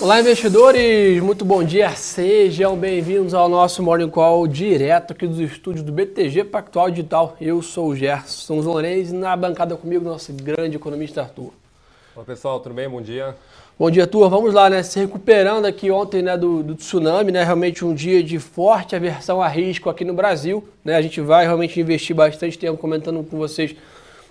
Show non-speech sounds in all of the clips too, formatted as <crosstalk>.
Olá, investidores! Muito bom dia, sejam bem-vindos ao nosso Morning Call direto aqui dos estúdios do BTG Pactual Digital. Eu sou o Gerson Lourenço e na bancada comigo nosso grande economista Arthur. Olá pessoal, tudo bem? Bom dia. Bom dia, Arthur. Vamos lá, né? Se recuperando aqui ontem né, do, do, tsunami, né? Realmente um dia de forte aversão a risco aqui no Brasil. Né? A gente vai realmente investir bastante tempo comentando com vocês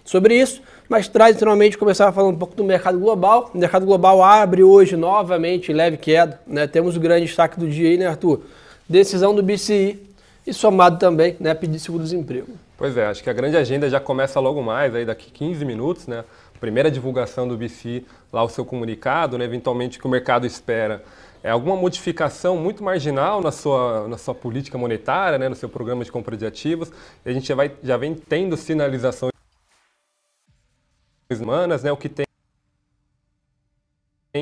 sobre isso. Mas tradicionalmente começar falando um pouco do mercado global. O mercado global abre hoje novamente leve queda. Né? Temos o grande destaque do dia aí, né, Arthur? Decisão do BCI e somado também, né, pedir seguro-desemprego. Pois é, acho que a grande agenda já começa logo mais, aí daqui 15 minutos, né? Primeira divulgação do BCI, lá o seu comunicado, né? Eventualmente que o mercado espera é alguma modificação muito marginal na sua, na sua política monetária, né, no seu programa de compra de ativos. A gente já, vai, já vem tendo sinalizações semanas, né, o que tem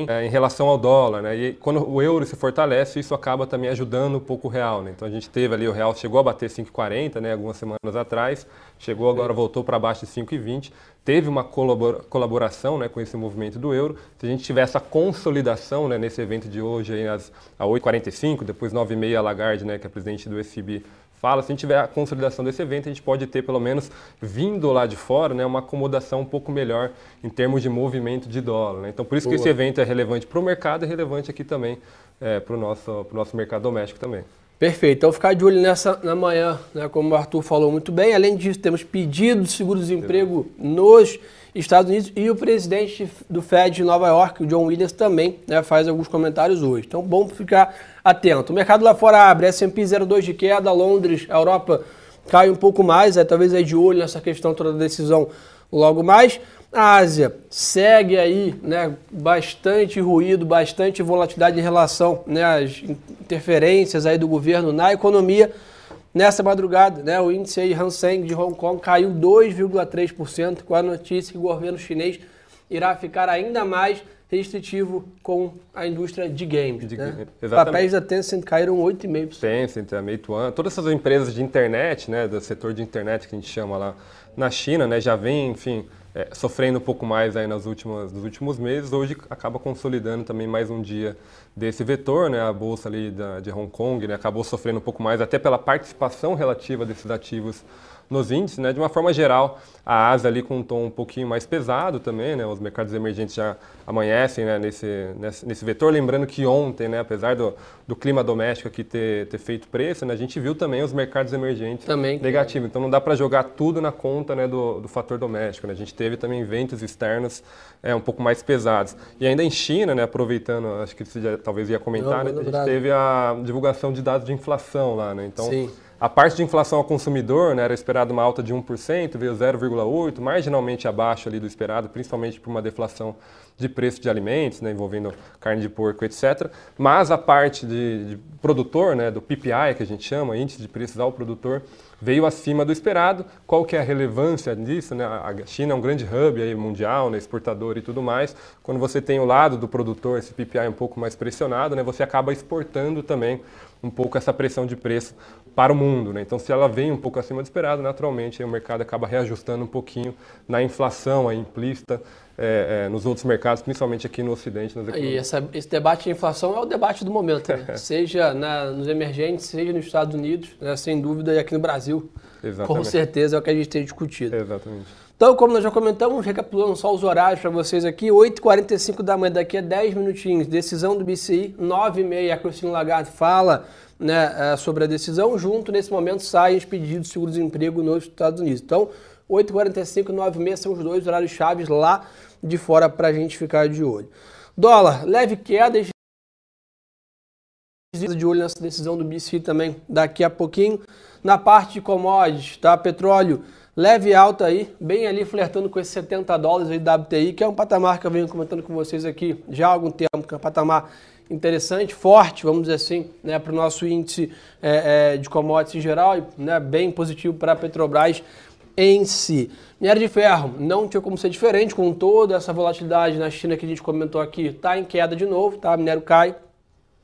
é, em relação ao dólar, né? E quando o euro se fortalece, isso acaba também ajudando um pouco o real, né? Então a gente teve ali o real chegou a bater 5,40, né? Algumas semanas atrás, chegou agora voltou para baixo de 5,20. Teve uma colaboração, né, com esse movimento do euro. Se a gente tiver essa consolidação, né, nesse evento de hoje aí às 8h45, depois 9h30 a Lagarde, né, que é presidente do SCB, fala, se a gente tiver a consolidação desse evento, a gente pode ter pelo menos vindo lá de fora, né, uma acomodação um pouco melhor em termos de movimento de dólar. Né? Então, por isso Boa. que esse evento é relevante para o mercado e relevante aqui também é, para o nosso, nosso mercado doméstico também. Perfeito. Então, ficar de olho nessa na manhã, né, como o Arthur falou muito bem. Além disso, temos pedido de seguro-desemprego nos Estados Unidos e o presidente do Fed de Nova York, o John Williams, também né, faz alguns comentários hoje. Então, bom ficar atento. O mercado lá fora abre, S&P 0,2 de queda, Londres, Europa cai um pouco mais, é, talvez aí de olho nessa questão toda da decisão logo mais. A Ásia segue aí, né, bastante ruído, bastante volatilidade em relação né, às interferências aí do governo na economia. Nessa madrugada, né, o índice aí Hang de Hong Kong caiu 2,3% com a notícia que o governo chinês irá ficar ainda mais restritivo com a indústria de games. De, né? Papéis da Tencent caíram 8,5%. Tencent, a Meituan, todas essas empresas de internet, né, do setor de internet que a gente chama lá na China, né, já vem, enfim, é, sofrendo um pouco mais aí nas últimas, nos últimos meses, hoje acaba consolidando também mais um dia desse vetor, né, a bolsa ali da, de Hong Kong, né, acabou sofrendo um pouco mais até pela participação relativa desses ativos nos índices, né? De uma forma geral, a Ásia ali com um tom um pouquinho mais pesado também, né? Os mercados emergentes já amanhecem né? nesse, nesse, nesse vetor. Lembrando que ontem, né? apesar do, do clima doméstico aqui ter, ter feito preço, né? a gente viu também os mercados emergentes também, negativos. Então não dá para jogar tudo na conta né? do, do fator doméstico. Né? A gente teve também ventos externos é, um pouco mais pesados. E ainda em China, né? aproveitando, acho que você já, talvez ia comentar, não, né? a gente teve a divulgação de dados de inflação lá. Né? Então, Sim a parte de inflação ao consumidor né, era esperado uma alta de 1%, veio 0,8%, marginalmente abaixo ali do esperado, principalmente por uma deflação de preço de alimentos, né, envolvendo carne de porco, etc. Mas a parte de, de produtor, né, do PPI, que a gente chama, índice de preços ao produtor, veio acima do esperado. Qual que é a relevância disso? Né? A China é um grande hub aí mundial, né? exportador e tudo mais. Quando você tem o lado do produtor, esse PPI um pouco mais pressionado, né? você acaba exportando também um pouco essa pressão de preço para o mundo. Né? Então, se ela vem um pouco acima do esperado, naturalmente o mercado acaba reajustando um pouquinho na inflação aí, implícita é, é, nos outros mercados, principalmente aqui no Ocidente. Nas e essa, esse debate de inflação é o debate do momento, né? <laughs> seja na, nos emergentes, seja nos Estados Unidos, né? sem dúvida, e aqui no Brasil. Exatamente. Com certeza é o que a gente tem discutido. Exatamente. Então, como nós já comentamos, recapitulando só os horários para vocês aqui, 8h45 da manhã, daqui a 10 minutinhos, decisão do BCI, 9h30, a Cristina Lagarde fala né, é, sobre a decisão, junto nesse momento saem os pedidos de seguro-desemprego nos Estados Unidos. Então, 8h45 e 9h30 são os dois horários chaves lá de fora para a gente ficar de olho. Dólar, leve queda, de olho nessa decisão do BCI também daqui a pouquinho. Na parte de commodities, tá? Petróleo leve alta aí, bem ali flertando com esses 70 dólares aí da WTI, que é um patamar que eu venho comentando com vocês aqui já há algum tempo, que é um patamar interessante, forte, vamos dizer assim, né, para o nosso índice é, é, de commodities em geral, né, bem positivo para a Petrobras em si. Minério de ferro não tinha como ser diferente, com toda essa volatilidade na China que a gente comentou aqui, está em queda de novo, tá? Minério cai.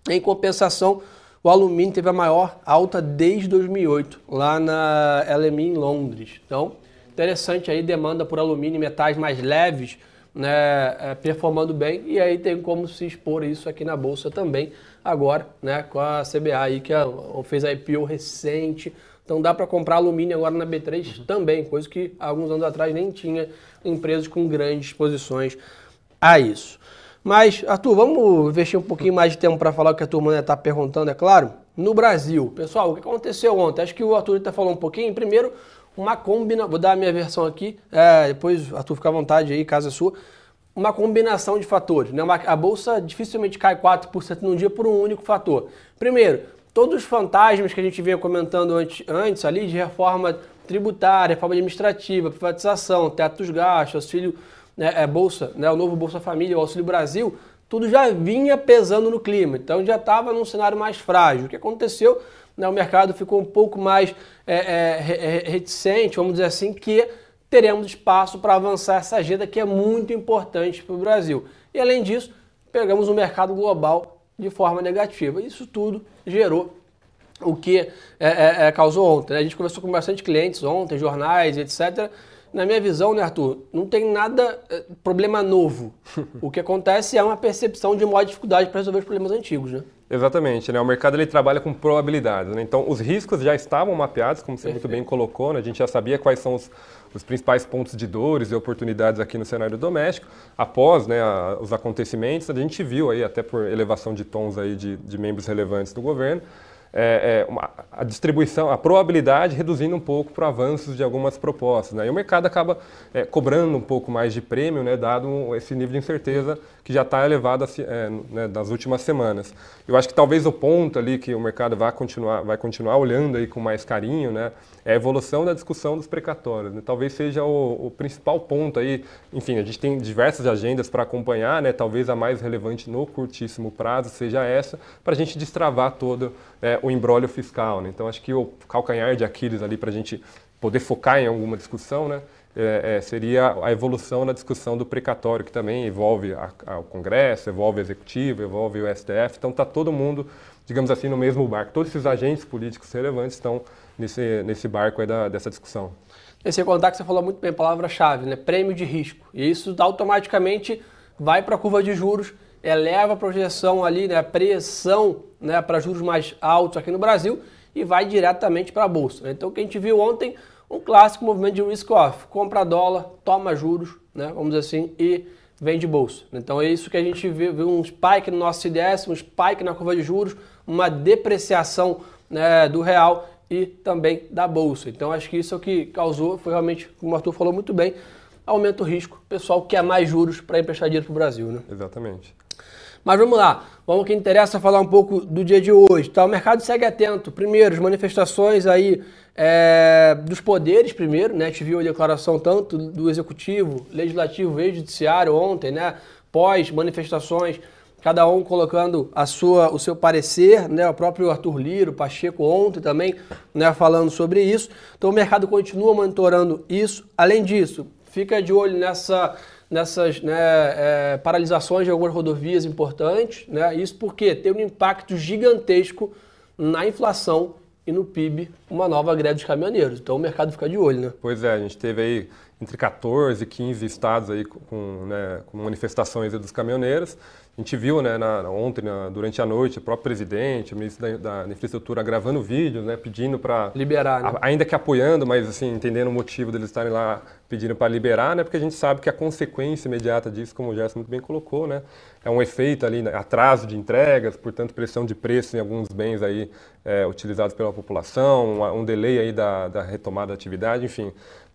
Em compensação, o alumínio teve a maior alta desde 2008, lá na LME em Londres. Então, interessante aí, demanda por alumínio e metais mais leves né, é, performando bem e aí tem como se expor isso aqui na bolsa também agora, né, com a CBA aí que a, fez a IPO recente. Então dá para comprar alumínio agora na B3 uhum. também, coisa que alguns anos atrás nem tinha empresas com grandes posições a isso. Mas, Arthur, vamos investir um pouquinho mais de tempo para falar o que a turma está perguntando, é claro. No Brasil, pessoal, o que aconteceu ontem? Acho que o Arthur está falando um pouquinho. Primeiro, uma combinação, vou dar a minha versão aqui, é, depois, Arthur, fica à vontade aí, casa sua. Uma combinação de fatores. Né? Uma, a bolsa dificilmente cai 4% num dia por um único fator. Primeiro, todos os fantasmas que a gente vinha comentando antes, antes ali de reforma tributária, reforma administrativa, privatização, teto dos gastos, auxílio né, é, Bolsa, né, o novo Bolsa Família, o Auxílio Brasil, tudo já vinha pesando no clima. Então já estava num cenário mais frágil. O que aconteceu? Né, o mercado ficou um pouco mais é, é, reticente, vamos dizer assim, que teremos espaço para avançar essa agenda que é muito importante para o Brasil. E além disso, pegamos o mercado global de forma negativa. Isso tudo gerou o que é, é, é, causou ontem. Né? A gente conversou com bastante clientes ontem, jornais, etc na minha visão, né, Arthur, não tem nada, eh, problema novo. <laughs> o que acontece é uma percepção de maior dificuldade para resolver os problemas antigos, né? Exatamente, né? O mercado ele trabalha com probabilidades, né? Então, os riscos já estavam mapeados, como você Perfeito. muito bem colocou, né? A gente já sabia quais são os, os principais pontos de dores e oportunidades aqui no cenário doméstico. Após né, a, os acontecimentos, a gente viu aí, até por elevação de tons aí de, de membros relevantes do governo, é, é, uma, a distribuição, a probabilidade reduzindo um pouco para avanços de algumas propostas. Né? E o mercado acaba é, cobrando um pouco mais de prêmio, né, dado esse nível de incerteza que já está elevado é, né, nas últimas semanas. Eu acho que talvez o ponto ali que o mercado vai continuar, vai continuar olhando aí com mais carinho né, é a evolução da discussão dos precatórios. Né? Talvez seja o, o, principal ponto aí. Enfim, a gente tem diversas agendas para acompanhar, né? talvez a mais relevante no curtíssimo prazo seja essa, para a gente destravar todo é, o embrólio fiscal. Né? Então, acho que o calcanhar de Aquiles ali para a gente poder focar em alguma discussão, né? É, é, seria a evolução na discussão do precatório, que também envolve a, a, o Congresso, envolve o Executivo, envolve o STF. Então está todo mundo, digamos assim, no mesmo barco. Todos esses agentes políticos relevantes estão nesse, nesse barco da, dessa discussão. Esse contato que você falou muito bem, palavra-chave, né? prêmio de risco. E isso automaticamente vai para a curva de juros, eleva a projeção ali, né, a pressão né, para juros mais altos aqui no Brasil e vai diretamente para a Bolsa. Né? Então o que a gente viu ontem um clássico movimento de risk-off. Compra dólar, toma juros, né, vamos dizer assim, e vende bolsa. Então é isso que a gente viu, viu um spike no nosso CDS, um spike na curva de juros, uma depreciação né, do real e também da bolsa. Então acho que isso é o que causou, foi realmente, como o Arthur falou muito bem, aumenta o risco. O pessoal quer mais juros para emprestar dinheiro para o Brasil. Né? Exatamente. Mas vamos lá, vamos que interessa falar um pouco do dia de hoje. Tá? O mercado segue atento. Primeiro, as manifestações aí é, dos poderes, primeiro, né? A gente viu a declaração tanto do Executivo, Legislativo e Judiciário ontem, né? Pós manifestações, cada um colocando a sua, o seu parecer, né? O próprio Arthur Liro, Pacheco ontem também, né? Falando sobre isso. Então o mercado continua monitorando isso. Além disso, fica de olho nessa nessas né, é, paralisações de algumas rodovias importantes. Né? Isso porque tem um impacto gigantesco na inflação e no PIB uma nova greve dos caminhoneiros. Então o mercado fica de olho, né? Pois é, a gente teve aí entre 14 e 15 estados aí com, né, com manifestações dos caminhoneiros. A gente viu né, na, ontem, na, durante a noite, o próprio presidente, o ministro da, da Infraestrutura gravando vídeos, né, pedindo para... Liberar, né? a, Ainda que apoiando, mas assim, entendendo o motivo deles estarem lá pedindo para liberar, né, porque a gente sabe que a consequência imediata disso, como o Gerson muito bem colocou, né, é um efeito ali, né, atraso de entregas, portanto pressão de preço em alguns bens aí é, utilizados pela população, um, um delay aí da, da retomada da atividade, enfim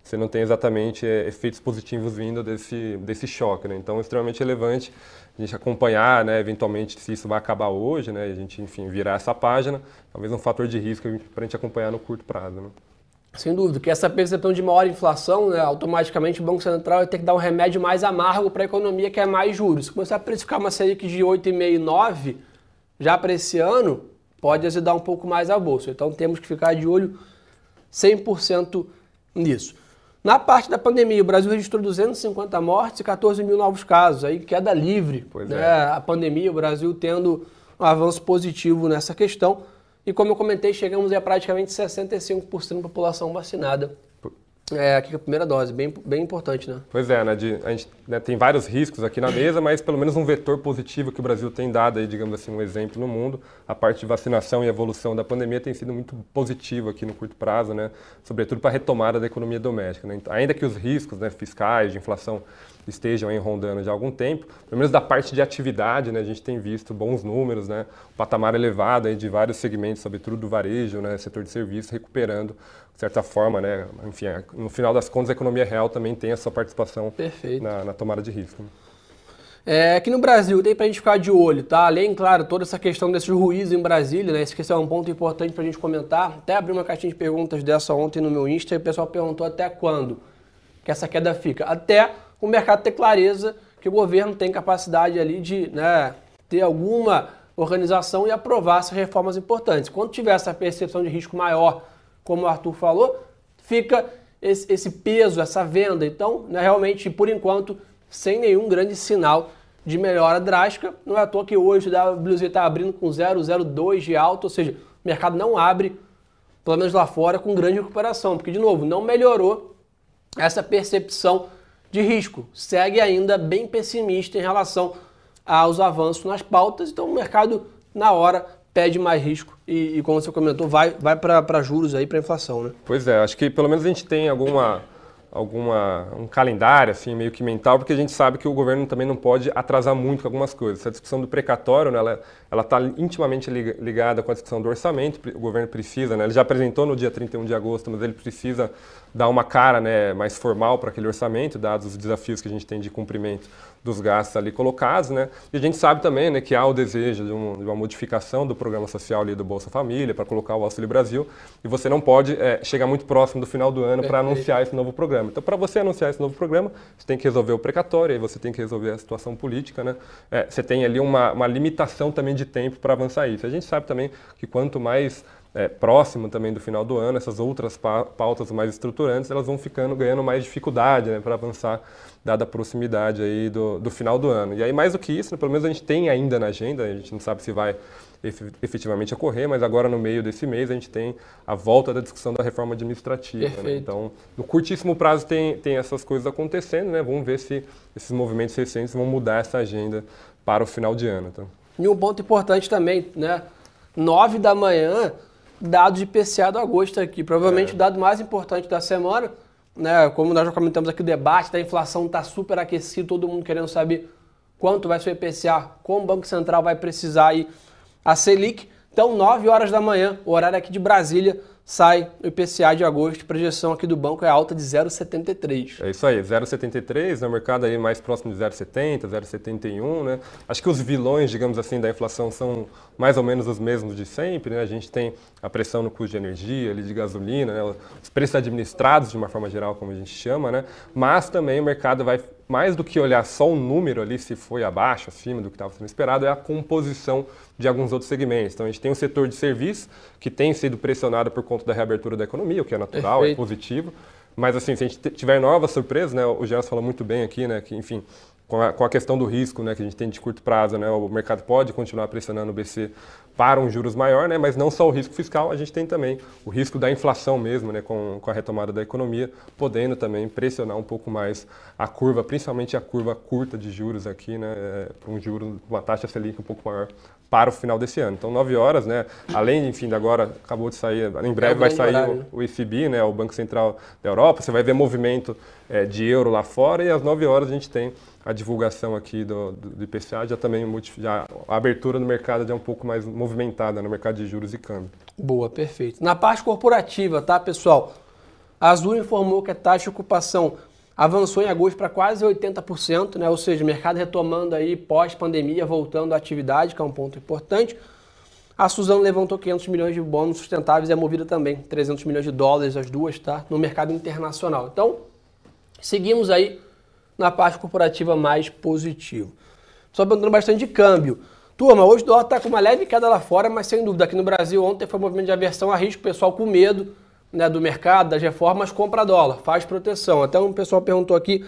você não tem exatamente é, efeitos positivos vindo desse, desse choque. Né? Então, é extremamente relevante a gente acompanhar, né, eventualmente, se isso vai acabar hoje, né, a gente, enfim, virar essa página, talvez um fator de risco para a gente acompanhar no curto prazo. Né? Sem dúvida, que essa percepção de maior inflação, né, automaticamente o Banco Central vai ter que dar um remédio mais amargo para a economia, que é mais juros. Se começar a precificar uma Selic de 8,5, 9, já para esse ano, pode azedar um pouco mais a bolsa. Então temos que ficar de olho 100% nisso. Na parte da pandemia, o Brasil registrou 250 mortes e 14 mil novos casos, aí queda livre. Pois né? é. A pandemia, o Brasil tendo um avanço positivo nessa questão. E como eu comentei, chegamos a praticamente 65% da população vacinada É, aqui é a primeira dose, bem, bem importante, né? Pois é, né? De, a gente né, tem vários riscos aqui na mesa, mas pelo menos um vetor positivo que o Brasil tem dado aí, digamos assim, um exemplo no mundo. A parte de vacinação e evolução da pandemia tem sido muito positivo aqui no curto prazo, né? Sobretudo para a retomada da economia doméstica. Né? Então, ainda que os riscos né, fiscais, de inflação estejam aí rondando já há algum tempo, pelo menos da parte de atividade, né, a gente tem visto bons números, né, um patamar elevado aí de vários segmentos, sobretudo do varejo, né, setor de serviços, recuperando, de certa forma, né, enfim, no final das contas, a economia real também tem a sua participação na, na, tomada de risco. Né. É, aqui no Brasil, tem para a gente ficar de olho, tá? Além, claro, toda essa questão desses ruídos em Brasília, né? Esse é um ponto importante para a gente comentar. Até abri uma caixinha de perguntas dessa ontem no meu Insta e o pessoal perguntou até quando que essa queda fica. Até o mercado ter clareza que o governo tem capacidade ali de né, ter alguma organização e aprovar essas reformas importantes. Quando tiver essa percepção de risco maior, como o Arthur falou, fica esse, esse peso, essa venda. Então, né, realmente, por enquanto, sem nenhum grande sinal de melhora drástica. Não é à toa que hoje a WZ está abrindo com 0,02 de alta, ou seja, o mercado não abre, pelo menos lá fora, com grande recuperação, porque, de novo, não melhorou essa percepção de risco. Segue ainda bem pessimista em relação aos avanços nas pautas, então o mercado, na hora, pede mais risco e, e como você comentou, vai, vai para juros aí, para inflação, né? Pois é, acho que pelo menos a gente tem alguma alguma um calendário assim meio que mental porque a gente sabe que o governo também não pode atrasar muito algumas coisas. Essa discussão do precatório né, ela ela está intimamente ligada com a discussão do orçamento o governo precisa né ele já apresentou no dia 31 de agosto mas ele precisa dar uma cara né, mais formal para aquele orçamento, dados os desafios que a gente tem de cumprimento dos gastos ali colocados, né? E a gente sabe também, né, que há o desejo de, um, de uma modificação do programa social ali do Bolsa Família para colocar o Auxílio Brasil, e você não pode é, chegar muito próximo do final do ano para anunciar esse novo programa. Então, para você anunciar esse novo programa, você tem que resolver o precatório, aí você tem que resolver a situação política, né? É, você tem ali uma, uma limitação também de tempo para avançar isso. A gente sabe também que quanto mais é, próximo também do final do ano, essas outras pautas mais estruturantes, elas vão ficando, ganhando mais dificuldade né, para avançar, dada a proximidade aí do, do final do ano. E aí, mais do que isso, né, pelo menos a gente tem ainda na agenda, a gente não sabe se vai efetivamente ocorrer, mas agora no meio desse mês a gente tem a volta da discussão da reforma administrativa. Né? Então, no curtíssimo prazo tem, tem essas coisas acontecendo, né? Vamos ver se esses movimentos recentes vão mudar essa agenda para o final de ano. Então. E um ponto importante também, né? Nove da manhã, dados de PCA do agosto aqui. Provavelmente é. o dado mais importante da semana, né? Como nós já comentamos aqui, o debate da inflação está super aquecido, todo mundo querendo saber quanto vai ser o IPCA, como o Banco Central vai precisar aí a Selic. Então, 9 horas da manhã, o horário aqui de Brasília, sai o IPCA de agosto. Projeção aqui do banco é alta de 0,73. É isso aí, 0,73, no mercado aí mais próximo de 0,70, 0,71, né? Acho que os vilões, digamos assim, da inflação são mais ou menos os mesmos de sempre, né? A gente tem a pressão no custo de energia, ali de gasolina, né? os preços administrados de uma forma geral, como a gente chama, né? Mas também o mercado vai mais do que olhar só um número ali, se foi abaixo, acima do que estava sendo esperado, é a composição de alguns outros segmentos. Então a gente tem o setor de serviços, que tem sido pressionado por conta da reabertura da economia, o que é natural, é Perfeito. é positivo. Mas assim, se a gente tiver novas surpresas, né, o Gerson falou muito bem aqui, né, que enfim, com a, com a, questão do risco né, que a gente tem de curto prazo, né, o mercado pode continuar pressionando o BC para um juros maior, né, mas não só o risco fiscal, a gente tem também o risco da inflação mesmo, né, com, com a retomada da economia, podendo também pressionar um pouco mais a curva, principalmente a curva curta de juros aqui, né, é, para um juro, uma taxa Selic um pouco maior para o final desse ano. Então, 9 horas, né? Além, enfim, agora acabou de sair, em breve é vai sair horário, o, o ECB, né? O Banco Central da Europa. Você vai ver movimento é, de euro lá fora e às 9 horas a gente tem a divulgação aqui do, do, do IPCA, já também já, a abertura no mercado já é um pouco mais movimentada no mercado de juros e câmbio. Boa, perfeito. Na parte corporativa, tá, pessoal? A Azul informou que a taxa de ocupação avançou em agosto para quase 80%, né? ou seja, o mercado retomando aí pós-pandemia, voltando à atividade, que é um ponto importante. A Suzano levantou 500 milhões de bônus sustentáveis e a Movida também, 300 milhões de dólares, as duas, tá? No mercado internacional. Então, seguimos aí na parte corporativa mais positivo. Só perguntando bastante de câmbio. Turma, hoje o dólar está com uma leve queda lá fora, mas sem dúvida, aqui no Brasil ontem foi um movimento de aversão a risco, pessoal com medo né, do mercado, das reformas, compra dólar, faz proteção. Até um pessoal perguntou aqui,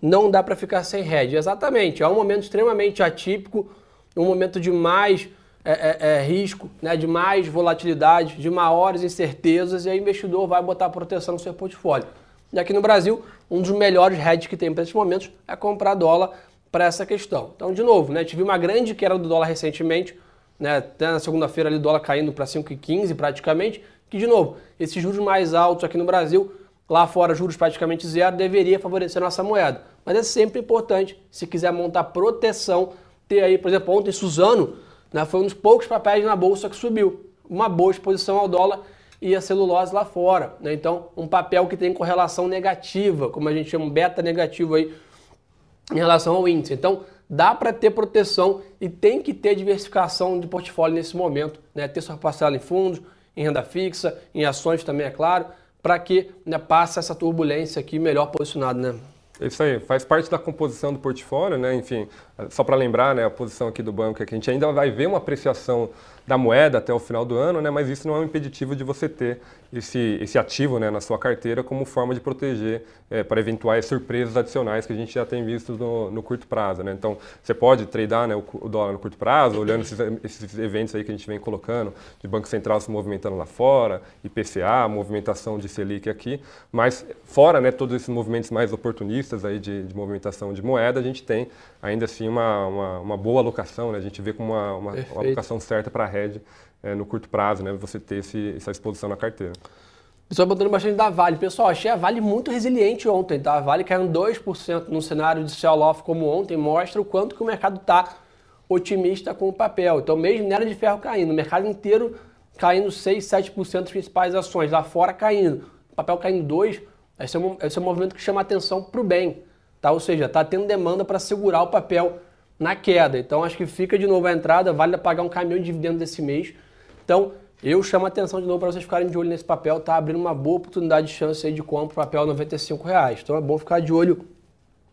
não dá para ficar sem hedge. Exatamente, é um momento extremamente atípico, um momento de mais é, é, é, risco, né, de mais volatilidade, de maiores incertezas, e aí o investidor vai botar proteção no seu portfólio. E aqui no Brasil, um dos melhores hedges que tem para esses momentos é comprar dólar para essa questão. Então, de novo, né, tive uma grande queda do dólar recentemente, né, até na segunda-feira ali o dólar caindo para 5,15 praticamente, que de novo, esses juros mais altos aqui no Brasil, lá fora juros praticamente zero, deveria favorecer nossa moeda. Mas é sempre importante, se quiser montar proteção, ter aí, por exemplo, ontem Suzano né, foi um dos poucos papéis na bolsa que subiu. Uma boa exposição ao dólar e a celulose lá fora. Né? Então, um papel que tem correlação negativa, como a gente chama, um beta negativo aí, em relação ao índice. Então, dá para ter proteção e tem que ter diversificação de portfólio nesse momento, né? ter sua parcela em fundos, em renda fixa, em ações também, é claro, para que né, passe essa turbulência aqui melhor posicionado. Né? Isso aí, faz parte da composição do portfólio, né? Enfim, só para lembrar, né, a posição aqui do banco é que a gente ainda vai ver uma apreciação da moeda até o final do ano, né, mas isso não é um impeditivo de você ter esse, esse ativo né, na sua carteira como forma de proteger é, para eventuais surpresas adicionais que a gente já tem visto no, no curto prazo. Né? Então, você pode tradear né, o, o, dólar no curto prazo, olhando esses, esses, eventos aí que a gente vem colocando, de Banco Central se movimentando lá fora, IPCA, movimentação de Selic aqui, mas fora né, todos esses movimentos mais oportunistas aí de, de movimentação de moeda, a gente tem ainda assim uma, uma, uma boa alocação, né? a gente vê como uma, uma, uma alocação certa para a rede é, no curto prazo, né? você ter esse, essa exposição na carteira. Pessoal botando bastante da Vale. Pessoal, achei a Vale muito resiliente ontem, tá? A Vale caiu 2% num cenário de sell-off como ontem, mostra o quanto que o mercado está otimista com o papel. Então, mesmo minério de ferro caindo, o mercado inteiro caindo 6, 7% das principais ações, lá fora caindo, o papel caindo 2%, esse é um, esse é um movimento que chama atenção para o bem. Tá? Ou seja, está tendo demanda para segurar o papel na queda. Então acho que fica de novo a entrada, vale pagar um caminhão de dividendos esse mês. Então eu chamo a atenção de novo para vocês ficarem de olho nesse papel, tá abrindo uma boa oportunidade de chance aí de compra, papel 95 reais. Então é bom ficar de olho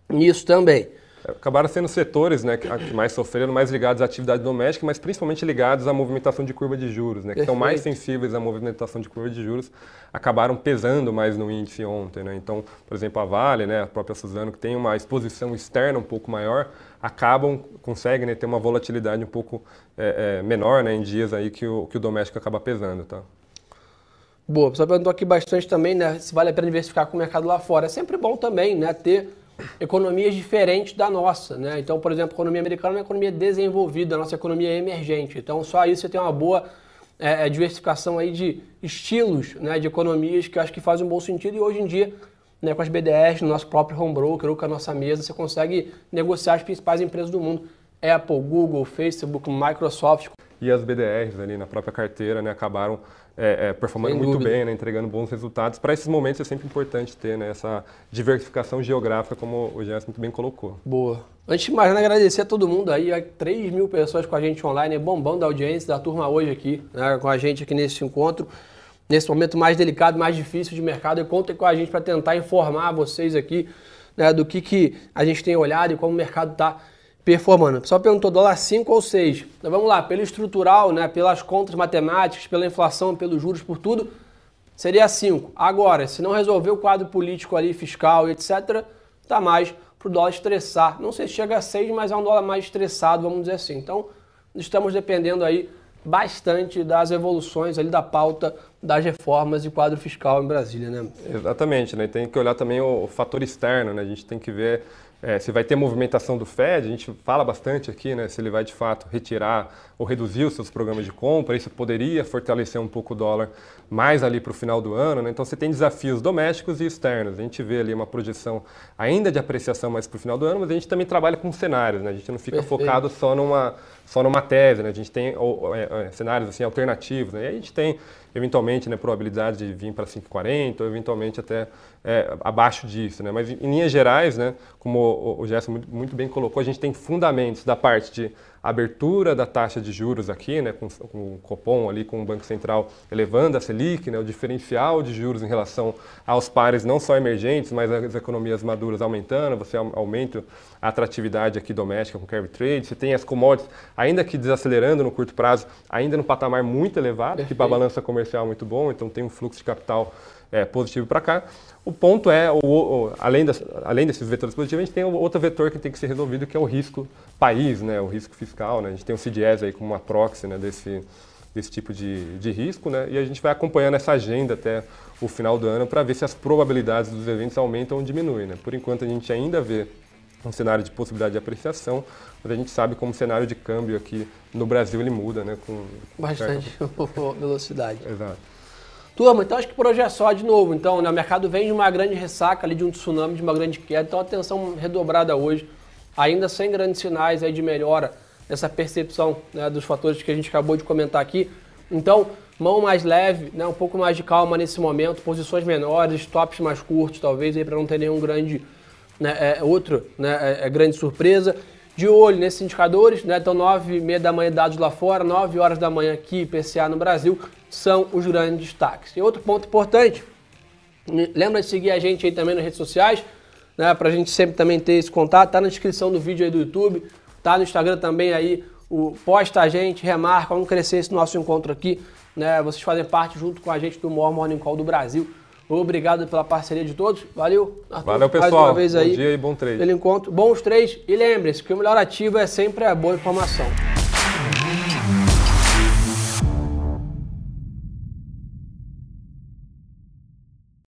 nisso também. Acabaram sendo setores né, que mais sofreram, mais ligados à atividade doméstica, mas principalmente ligados à movimentação de curva de juros, né, que estão mais sensíveis à movimentação de curva de juros, acabaram pesando mais no índice ontem. Né? Então, por exemplo, a Vale, né, a própria Suzano, que tem uma exposição externa um pouco maior, acabam, conseguem né, ter uma volatilidade um pouco é, é, menor né, em dias aí que o, que o doméstico acaba pesando. Tá? Boa, o pessoal perguntou aqui bastante também né, se vale a pena diversificar com o mercado lá fora. É sempre bom também né, ter economias diferentes da nossa. Né? Então, por exemplo, a economia americana é uma economia desenvolvida, a nossa economia é emergente. Então, só isso você tem uma boa é, é, diversificação aí de estilos né, de economias que eu acho que faz um bom sentido. E hoje em dia, né, com as BDRs, no nosso próprio home broker ou com a nossa mesa, você consegue negociar as principais empresas do mundo. Apple, Google, Facebook, Microsoft. E as BDRs ali na própria carteira né, acabaram é, é, performando muito bem, né, entregando bons resultados. Para esses momentos é sempre importante ter né, essa diversificação geográfica, como o Gerson muito bem colocou. Boa. Antes de mais nada, agradecer a todo mundo aí, 3 mil pessoas com a gente online, bombando da audiência da turma hoje aqui, né, com a gente aqui nesse encontro, nesse momento mais delicado, mais difícil de mercado. E contem com a gente para tentar informar vocês aqui né, do que, que a gente tem olhado e como o mercado está performando. O pessoal perguntou dólar 5 ou 6. Então vamos lá, pelo estrutural, né, pelas contas matemáticas, pela inflação, pelos juros, por tudo, seria 5. Agora, se não resolver o quadro político ali, fiscal, etc., tá mais para o dólar estressar. Não sei se chega a 6, mas é um dólar mais estressado, vamos dizer assim. Então, estamos dependendo aí bastante das evoluções ali da pauta das reformas e quadro fiscal em Brasília, né? Exatamente, né? Tem que olhar também o, fator externo, né? A gente tem que ver é, se vai ter movimentação do Fed, a gente fala bastante aqui, né, se ele vai de fato retirar ou reduzir os seus programas de compra, isso poderia fortalecer um pouco o dólar mais ali para o final do ano. Né? Então você tem desafios domésticos e externos. A gente vê ali uma projeção ainda de apreciação mais para o final do ano, mas a gente também trabalha com cenários, né? a gente não fica Perfeito. focado só numa, só numa tese, né? a gente tem ou, é, é, cenários assim, alternativos, né? e a gente tem eventualmente né, probabilidade de vir para 5,40 ou eventualmente até é, abaixo disso. Né? Mas em linhas gerais, né, como o Gerson muito, muito bem colocou, a gente tem fundamentos da parte de abertura da taxa de juros aqui, né, com, com o Copom ali, com o Banco Central elevando a Selic, né, o diferencial de juros em relação aos pares não só emergentes, mas as economias maduras aumentando, você aumenta a atratividade aqui doméstica com carry trade, você tem as commodities, ainda que desacelerando no curto prazo, ainda no patamar muito elevado, Perfeito. que para a balança comercial é muito bom, então tem um fluxo de capital é, positivo para cá. O ponto é, o, o, além, das, além desses vetores positivos, a gente tem outro vetor que tem que ser resolvido, que é o risco país, né, o risco fiscal. Né? A gente tem o CDS aí como uma proxy né, desse, desse tipo de, de risco, né? E a gente vai acompanhando essa agenda até o final do ano para ver se as probabilidades dos eventos aumentam ou diminuem, né? Por enquanto a gente ainda vê um cenário de possibilidade de apreciação, mas a gente sabe como o cenário de câmbio aqui no Brasil ele muda, né? Com bastante <laughs> velocidade. Exato. Turma, então acho que por hoje é só de novo. Então, né, o mercado vem de uma grande ressaca ali, de um tsunami, de uma grande queda. Então, atenção redobrada hoje, ainda sem grandes sinais aí de melhora nessa percepção né, dos fatores que a gente acabou de comentar aqui. Então, mão mais leve, né, um pouco mais de calma nesse momento, posições menores, stops mais curtos, talvez, para não ter nenhum grande né, é, outro né, é, é, grande surpresa. De olho nesses indicadores, né, então 9 e meia da manhã dados lá fora, 9 horas da manhã aqui, PCA no Brasil, são os grandes destaques. E outro ponto importante, lembra de seguir a gente aí também nas redes sociais, né, para a gente sempre também ter esse contato, tá na descrição do vídeo aí do YouTube, tá no Instagram também aí, o posta a gente, remarca, vamos crescer esse nosso encontro aqui, né, vocês fazem parte junto com a gente do Maior Morning Call do Brasil. Obrigado pela parceria de todos. Valeu, Arthur. Valeu, pessoal. Mais uma vez aí. Bom dia e bom trade. Pelo encontro. Bons três. E lembre-se que o melhor ativo é sempre a boa informação.